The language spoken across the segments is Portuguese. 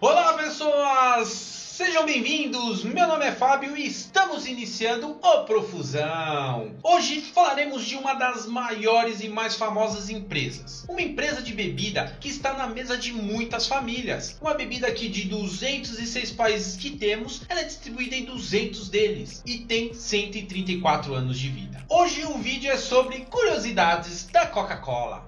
Olá pessoas, sejam bem-vindos. Meu nome é Fábio e estamos iniciando o Profusão. Hoje falaremos de uma das maiores e mais famosas empresas, uma empresa de bebida que está na mesa de muitas famílias. Uma bebida que de 206 países que temos, ela é distribuída em 200 deles e tem 134 anos de vida. Hoje o vídeo é sobre curiosidades da Coca-Cola.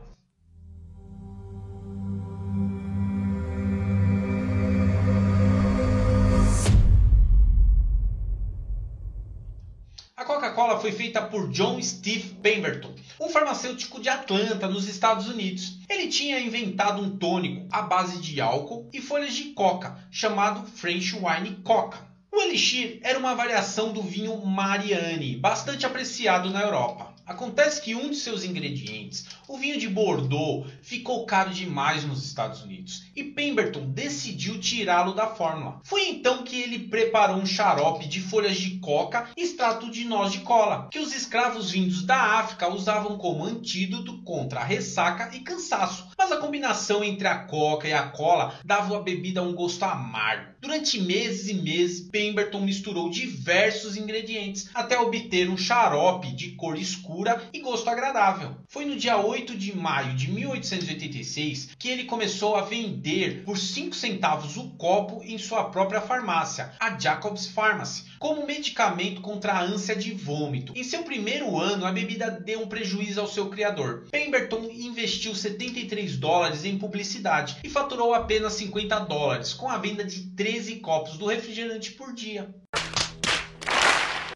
Foi feita por John Steve Pemberton, um farmacêutico de Atlanta, nos Estados Unidos. Ele tinha inventado um tônico à base de álcool e folhas de coca, chamado French Wine Coca. O Elixir era uma variação do vinho Mariani, bastante apreciado na Europa. Acontece que um de seus ingredientes, o vinho de Bordeaux, ficou caro demais nos Estados Unidos e Pemberton decidiu tirá-lo da fórmula. Foi então que ele preparou um xarope de folhas de coca e extrato de noz de cola, que os escravos vindos da África usavam como antídoto contra a ressaca e cansaço. Mas a combinação entre a coca e a cola dava à bebida um gosto amargo. Durante meses e meses, Pemberton misturou diversos ingredientes até obter um xarope de cor escura e gosto agradável. Foi no dia 8 de maio de 1886 que ele começou a vender por 5 centavos o copo em sua própria farmácia, a Jacobs Pharmacy, como medicamento contra a ânsia de vômito. Em seu primeiro ano, a bebida deu um prejuízo ao seu criador. Pemberton investiu 73 dólares em publicidade e faturou apenas 50 dólares com a venda de 13 copos do refrigerante por dia.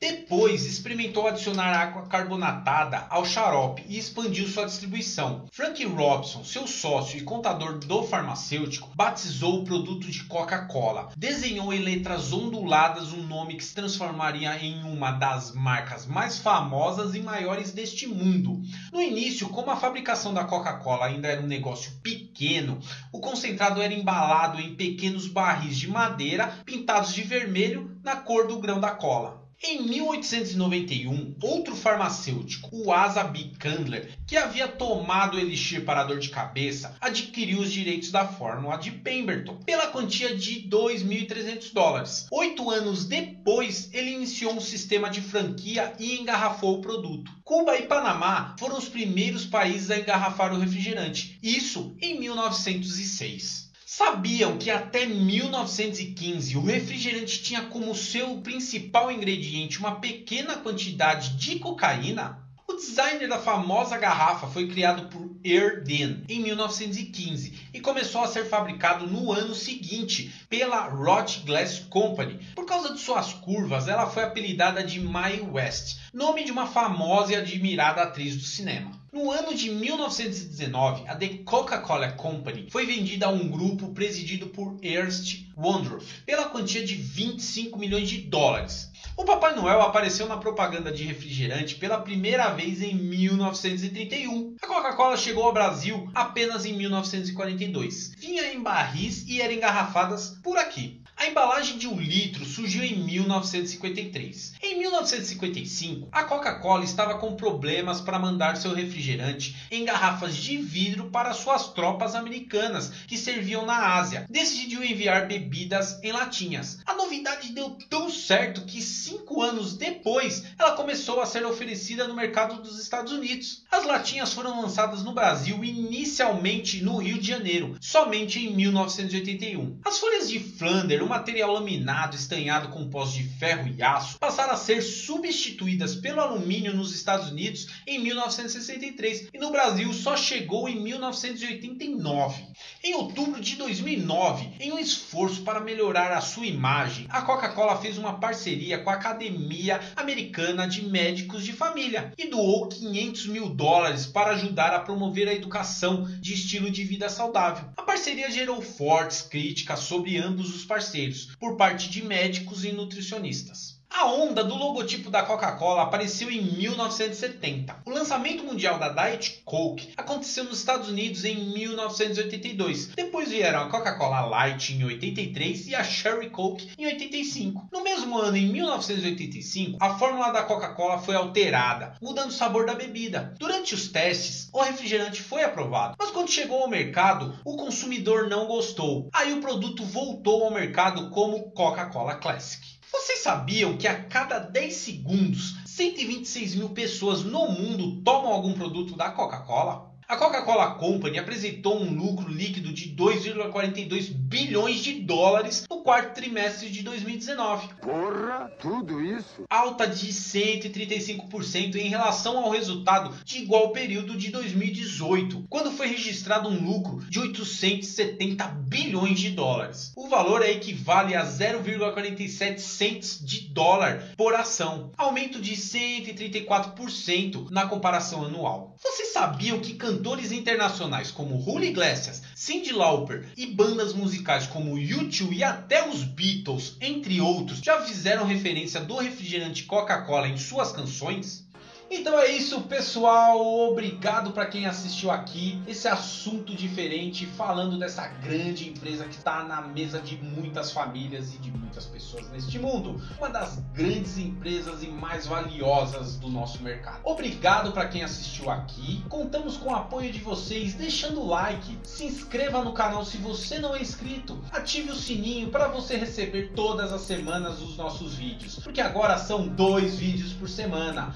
Depois experimentou adicionar água carbonatada ao xarope e expandiu sua distribuição. Frank Robson, seu sócio e contador do farmacêutico, batizou o produto de Coca-Cola. Desenhou em letras onduladas um nome que se transformaria em uma das marcas mais famosas e maiores deste mundo. No início, como a fabricação da Coca-Cola ainda era um negócio pequeno, o concentrado era embalado em pequenos barris de madeira pintados de vermelho na cor do grão da cola. Em 1891, outro farmacêutico, o Asa B. Candler, que havia tomado o elixir para dor de cabeça, adquiriu os direitos da fórmula de Pemberton pela quantia de 2.300 dólares. Oito anos depois, ele iniciou um sistema de franquia e engarrafou o produto. Cuba e Panamá foram os primeiros países a engarrafar o refrigerante, isso em 1906. Sabiam que até 1915 o refrigerante tinha como seu principal ingrediente uma pequena quantidade de cocaína? O designer da famosa garrafa foi criado por Erden em 1915 e começou a ser fabricado no ano seguinte pela Roth Glass Company. Por causa de suas curvas, ela foi apelidada de Mae West, nome de uma famosa e admirada atriz do cinema. No ano de 1919, a The Coca-Cola Company foi vendida a um grupo presidido por Ernst Wondorf pela quantia de 25 milhões de dólares. O Papai Noel apareceu na propaganda de refrigerante pela primeira vez em 1931. A Coca-Cola chegou ao Brasil apenas em 1942. Vinha em barris e eram engarrafadas por aqui. A embalagem de um litro surgiu em 1953. Em 1955, a Coca-Cola estava com problemas para mandar seu refrigerante em garrafas de vidro para suas tropas americanas que serviam na Ásia. Decidiu enviar bebidas em latinhas. A novidade deu tão certo que cinco anos depois ela começou a ser oferecida no mercado dos Estados Unidos. As latinhas foram lançadas no Brasil inicialmente no Rio de Janeiro, somente em 1981. As folhas de Flanders o material laminado estanhado com pós de ferro e aço passaram a ser substituídas pelo alumínio nos Estados Unidos em 1963 e no Brasil só chegou em 1989. Em outubro de 2009, em um esforço para melhorar a sua imagem, a Coca-Cola fez uma parceria com a Academia Americana de Médicos de Família e doou 500 mil dólares para ajudar a promover a educação de estilo de vida saudável. A parceria gerou fortes críticas sobre ambos os parceiros parceiros por parte de médicos e nutricionistas. A onda do logotipo da Coca-Cola apareceu em 1970. O lançamento mundial da Diet Coke aconteceu nos Estados Unidos em 1982. Depois vieram a Coca-Cola Light em 83 e a Cherry Coke em 85. No mesmo ano, em 1985, a fórmula da Coca-Cola foi alterada, mudando o sabor da bebida. Durante os testes, o refrigerante foi aprovado, mas quando chegou ao mercado, o consumidor não gostou. Aí o produto voltou ao mercado como Coca-Cola Classic. Vocês sabiam que a cada 10 segundos, 126 mil pessoas no mundo tomam algum produto da Coca-Cola? A Coca-Cola Company apresentou um lucro líquido de 2,42 bilhões de dólares no quarto trimestre de 2019. Porra, tudo isso? Alta de 135% em relação ao resultado de igual período de 2018, quando foi registrado um lucro de 870 bilhões de dólares. O valor é equivale a 0,47 cents de dólar por ação, aumento de 134% na comparação anual. Vocês sabiam que cantores internacionais como Julio Iglesias, Cyndi Lauper e bandas musicais como U2 e até os Beatles, entre outros, já fizeram referência do refrigerante Coca-Cola em suas canções? Então é isso, pessoal. Obrigado para quem assistiu aqui. Esse assunto diferente, falando dessa grande empresa que está na mesa de muitas famílias e de muitas pessoas neste mundo. Uma das grandes empresas e mais valiosas do nosso mercado. Obrigado para quem assistiu aqui. Contamos com o apoio de vocês, deixando o like, se inscreva no canal se você não é inscrito, ative o sininho para você receber todas as semanas os nossos vídeos, porque agora são dois vídeos por semana.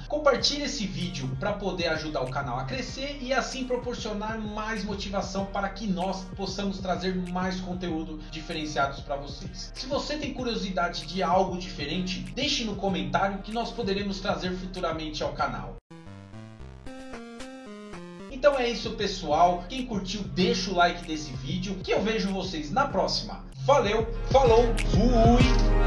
Compartilhe esse vídeo para poder ajudar o canal a crescer e assim proporcionar mais motivação para que nós possamos trazer mais conteúdo diferenciados para vocês. Se você tem curiosidade de algo diferente, deixe no comentário que nós poderemos trazer futuramente ao canal. Então é isso pessoal, quem curtiu deixa o like desse vídeo, que eu vejo vocês na próxima. Valeu, falou, fui!